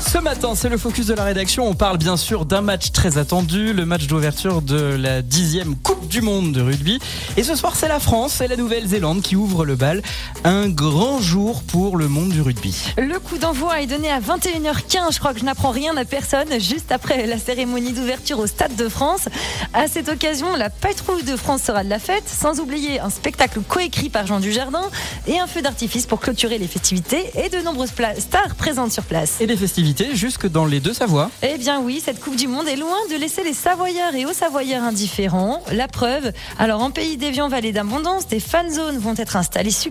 Ce matin, c'est le focus de la rédaction. On parle bien sûr d'un match très attendu, le match d'ouverture de la dixième Coupe du Monde de rugby. Et ce soir, c'est la France et la Nouvelle-Zélande qui ouvrent le bal. Un grand jour pour le monde du rugby. Le coup d'envoi est donné à 21h15. Je crois que je n'apprends rien à personne. Juste après la cérémonie d'ouverture au Stade de France. À cette occasion, la patrouille de France sera de la fête, sans oublier un spectacle coécrit par Jean Dujardin et un feu d'artifice pour clôturer les festivités et de nombreuses stars présentes sur place. Et des festivités jusque dans les deux Savoies. Eh bien oui, cette Coupe du Monde est loin de laisser les Savoyards et aux Savoyards indifférents. La preuve, alors en pays d'Évian, vallée d'abondance, des fan zones vont être installées successivement